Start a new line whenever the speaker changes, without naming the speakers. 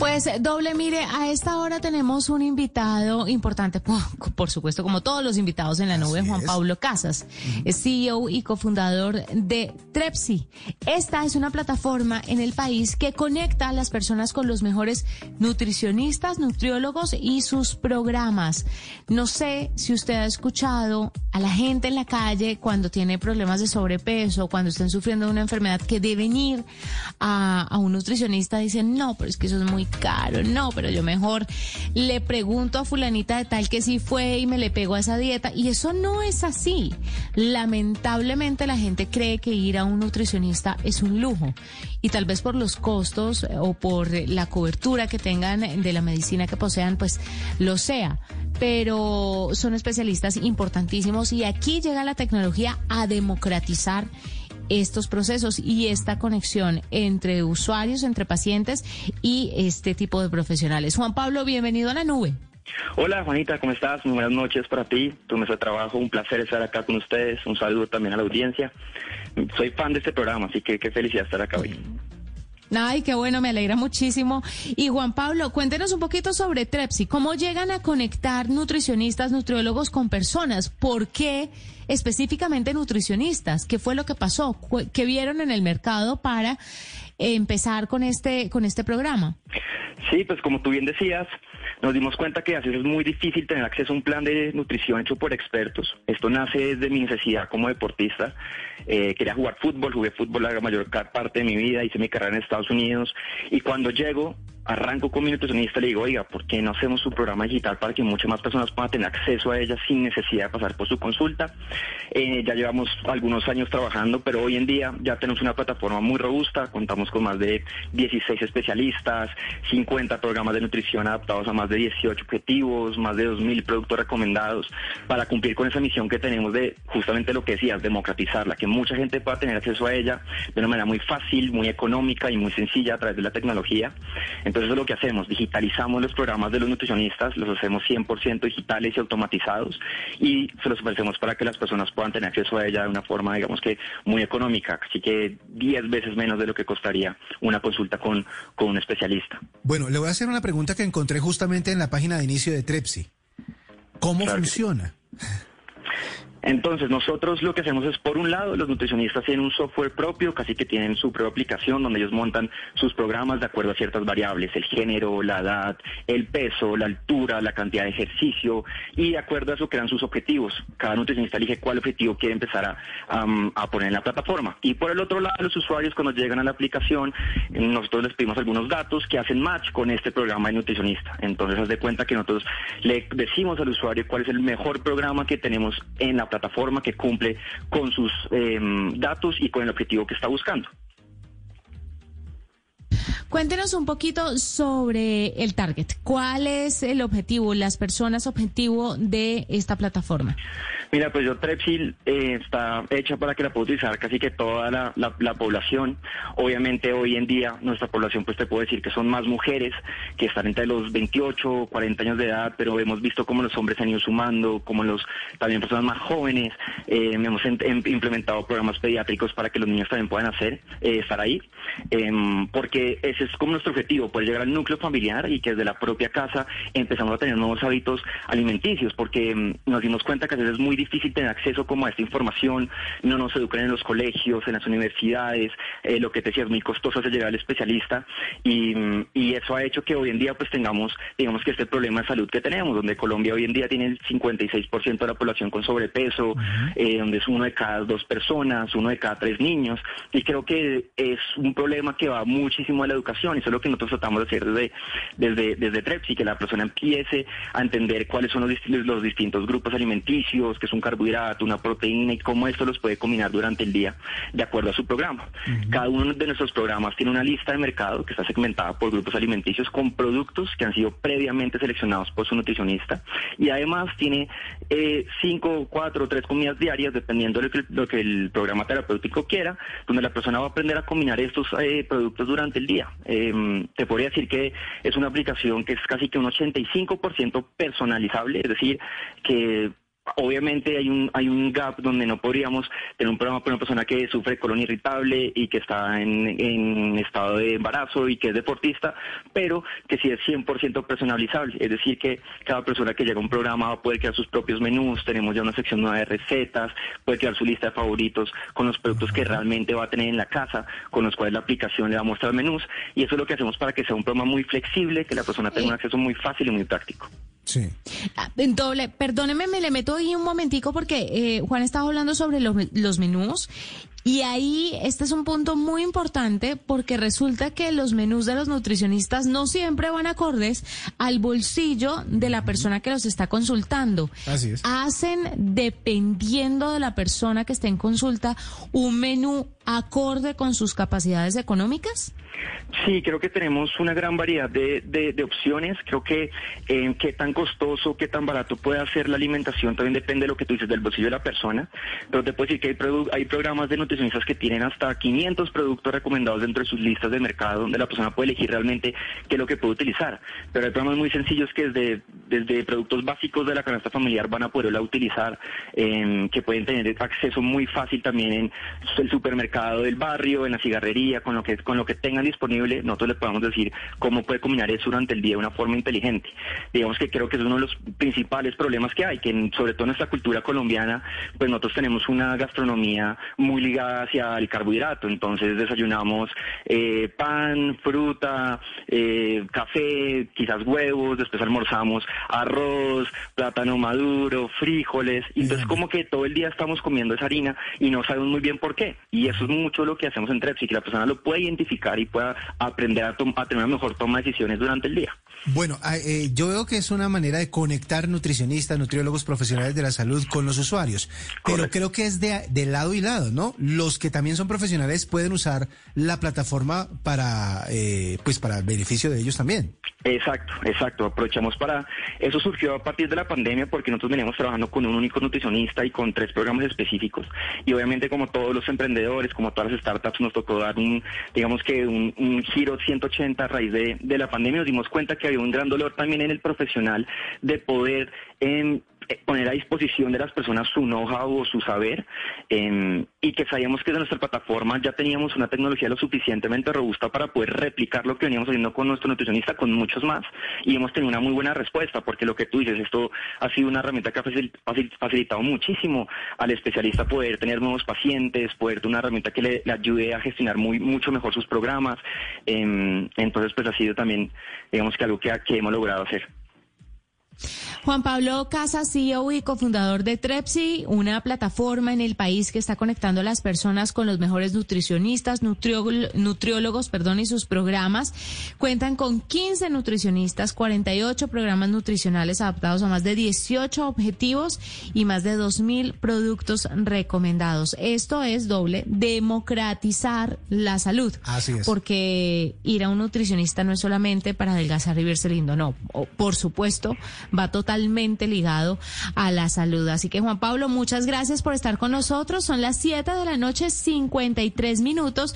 Pues doble, mire, a esta hora tenemos un invitado importante, por, supuesto, como todos los invitados en la nube, Juan Pablo Casas, es CEO y cofundador de Trepsi. Esta es una plataforma en el país que conecta a las personas con los mejores nutricionistas, nutriólogos y sus programas. No sé si usted ha escuchado a la gente en la calle cuando tiene problemas de sobrepeso, cuando estén sufriendo una enfermedad que deben ir a, a un nutricionista, dicen, no, pero es que eso es muy caro, no, pero yo mejor le pregunto a fulanita de tal que sí fue y me le pego a esa dieta. Y eso no es así. Lamentablemente la gente cree que ir a un nutricionista es un lujo. Y tal vez por los costos o por la cobertura que tengan de la medicina que posean, pues lo sea. Pero son especialistas importantísimos y aquí llega la tecnología a democratizar estos procesos y esta conexión entre usuarios, entre pacientes y este tipo de profesionales. Juan Pablo, bienvenido a la nube.
Hola Juanita, ¿cómo estás? Muy buenas noches para ti, tu mesa de trabajo, un placer estar acá con ustedes, un saludo también a la audiencia. Soy fan de este programa, así que qué felicidad estar acá hoy.
Ay, qué bueno, me alegra muchísimo. Y Juan Pablo, cuéntenos un poquito sobre Trepsi. ¿Cómo llegan a conectar nutricionistas, nutriólogos con personas? ¿Por qué específicamente nutricionistas? ¿Qué fue lo que pasó? ¿Qué vieron en el mercado para empezar con este, con este programa?
Sí, pues como tú bien decías, nos dimos cuenta que así es muy difícil tener acceso a un plan de nutrición hecho por expertos. Esto nace desde mi necesidad como deportista. Eh, quería jugar fútbol, jugué fútbol la mayor parte de mi vida, hice mi carrera en Estados Unidos y cuando llego arranco con mi nutricionista y le digo, oiga, ¿por qué no hacemos un programa digital para que muchas más personas puedan tener acceso a ella sin necesidad de pasar por su consulta? Eh, ya llevamos algunos años trabajando, pero hoy en día ya tenemos una plataforma muy robusta, contamos con más de 16 especialistas, 50 programas de nutrición adaptados a más de 18 objetivos, más de 2.000 productos recomendados, para cumplir con esa misión que tenemos de justamente lo que decías, democratizarla, que mucha gente pueda tener acceso a ella de una manera muy fácil, muy económica y muy sencilla a través de la tecnología. Entonces eso es lo que hacemos, digitalizamos los programas de los nutricionistas, los hacemos 100% digitales y automatizados y se los ofrecemos para que las personas puedan tener acceso a ella de una forma, digamos que muy económica, así que 10 veces menos de lo que costaría una consulta con, con un especialista.
Bueno, le voy a hacer una pregunta que encontré justamente en la página de inicio de Trepsi. ¿Cómo funciona?
Entonces, nosotros lo que hacemos es, por un lado, los nutricionistas tienen un software propio, casi que tienen su propia aplicación donde ellos montan sus programas de acuerdo a ciertas variables, el género, la edad, el peso, la altura, la cantidad de ejercicio, y de acuerdo a eso crean sus objetivos. Cada nutricionista elige cuál objetivo quiere empezar a, poner en la plataforma. Y por el otro lado, los usuarios cuando llegan a la aplicación, nosotros les pedimos algunos datos que hacen match con este programa de nutricionista. Entonces, haz de cuenta que nosotros le decimos al usuario cuál es el mejor programa que tenemos en la plataforma que cumple con sus em, datos y con el objetivo que está buscando.
Cuéntenos un poquito sobre el target. ¿Cuál es el objetivo, las personas objetivo de esta plataforma?
Mira, pues yo Trepsil eh, está hecha para que la pueda utilizar casi que toda la, la, población. Obviamente hoy en día nuestra población, pues te puedo decir que son más mujeres que están entre los 28, 40 años de edad, pero hemos visto cómo los hombres han ido sumando, como los también personas más jóvenes. Eh, hemos implementado programas pediátricos para que los niños también puedan hacer, eh, estar ahí, em, porque ese es como nuestro objetivo, poder llegar al núcleo familiar y que desde la propia casa empezamos a tener nuevos hábitos alimenticios, porque em, nos dimos cuenta que a veces es muy difícil tener acceso como a esta información, no nos educan en los colegios, en las universidades, eh, lo que te decía es muy costoso hacer llegar al especialista y, y, eso ha hecho que hoy en día pues tengamos, digamos que este problema de salud que tenemos, donde Colombia hoy en día tiene el 56% de la población con sobrepeso, eh, donde es uno de cada dos personas, uno de cada tres niños y creo que es un problema que va muchísimo a la educación y eso es lo que nosotros tratamos de hacer desde, desde, desde TREPS y que la persona empiece a entender cuáles son los, los distintos grupos alimenticios, que un carbohidrato, una proteína y cómo esto los puede combinar durante el día de acuerdo a su programa. Cada uno de nuestros programas tiene una lista de mercado que está segmentada por grupos alimenticios con productos que han sido previamente seleccionados por su nutricionista y además tiene eh, cinco, cuatro, tres comidas diarias dependiendo de lo que, el programa terapéutico quiera, donde la persona va a aprender a combinar estos eh, productos durante el día. Em, te podría decir que es una aplicación que es casi que un 85% personalizable, es decir, que obviamente hay un hay un gap donde no podríamos tener un programa para una persona que sufre colon irritable y que está en, en estado de embarazo y que es deportista, pero que sí es 100% personalizable, es decir, que cada persona que llega a un programa va a poder crear sus propios menús, tenemos ya una sección nueva de recetas, puede crear su lista de favoritos con los productos que realmente va a tener en la casa, con los cuales la aplicación le va a mostrar menús, y eso es lo que hacemos para que sea un programa muy flexible, que la persona tenga un acceso muy fácil y muy práctico.
Sí. Ah, doble, perdóneme, me le meto ahí un momentico porque eh, Juan estaba hablando sobre los, los menús y ahí este es un punto muy importante porque resulta que los menús de los nutricionistas no siempre van acordes al bolsillo de la persona que los está consultando.
Así es.
Hacen, dependiendo de la persona que esté en consulta, un menú acorde con sus capacidades económicas.
Sí, creo que tenemos una gran variedad de, opciones. Creo que eh, qué tan costoso, qué tan barato puede hacer la alimentación también depende de lo que tú dices del bolsillo de la persona. Pero te puedo decir que hay, hay programas de nutricionistas que tienen hasta 500 productos recomendados dentro de sus listas de mercado donde la persona puede elegir realmente qué es lo que puede utilizar. Pero hay programas muy sencillos que desde, desde productos básicos de la canasta familiar van a poderla utilizar, eh, que pueden tener acceso muy fácil también en el supermercado del barrio, en la cigarrería, con lo que, con lo que tengan disponible, nosotros le podemos decir cómo puede combinar eso durante el día de una forma inteligente. Digamos que creo que es uno de los principales problemas que hay, que sobre todo en nuestra cultura colombiana, pues nosotros tenemos una gastronomía muy ligada hacia el carbohidrato, entonces desayunamos eh, pan, fruta, eh, café, quizás huevos, después almorzamos arroz, plátano maduro, frijoles, y entonces como que todo el día estamos comiendo esa harina y no sabemos muy bien por qué, y eso es mucho lo que hacemos en Trepsi, que la persona lo puede identificar y pueda aprender a, tener una mejor toma de decisiones durante el día.
Bueno, ah, eh, yo veo que es una manera de conectar nutricionistas, nutriólogos profesionales de la salud con los usuarios, pero creo que es de, de, lado y lado, ¿no? Los que también son profesionales pueden usar la plataforma para, eh, pues, para el beneficio de ellos también.
Exacto, exacto. Aprovechamos para eso surgió a partir de la pandemia porque nosotros veníamos trabajando con un único nutricionista y con tres programas específicos y obviamente como todos los emprendedores, como todas las startups, nos tocó dar un, digamos que un, un giro 180 a raíz de, de la pandemia. Nos dimos cuenta que un gran dolor también en el profesional de poder eh, poner a disposición de las personas su know-how o su saber em, y que sabíamos que de nuestra plataforma ya teníamos una tecnología lo suficientemente robusta para poder replicar lo que veníamos haciendo con nuestro nutricionista, con muchos más y hemos tenido una muy buena respuesta porque lo que tú dices, esto ha sido una herramienta que ha facilitado muchísimo al especialista poder tener nuevos pacientes, poder tener una herramienta que le, ayude a gestionar muy mucho mejor sus programas. Em, entonces, pues ha sido también, digamos que algo que hemos logrado hacer.
Juan Pablo Casas, CEO y cofundador de Trepsi, una plataforma en el país que está conectando a las personas con los mejores nutricionistas, nutriólogos, perdón, y sus programas. Cuentan con 15 nutricionistas, 48 programas nutricionales adaptados a más de 18 objetivos y más de 2.000 productos recomendados. Esto es doble, democratizar la salud.
Así es.
Porque ir a un nutricionista no es solamente para adelgazar y verse lindo, no. Por supuesto, va totalmente ligado a la salud. Así que Juan Pablo, muchas gracias por estar con nosotros. Son las 7 de la noche, 53 minutos.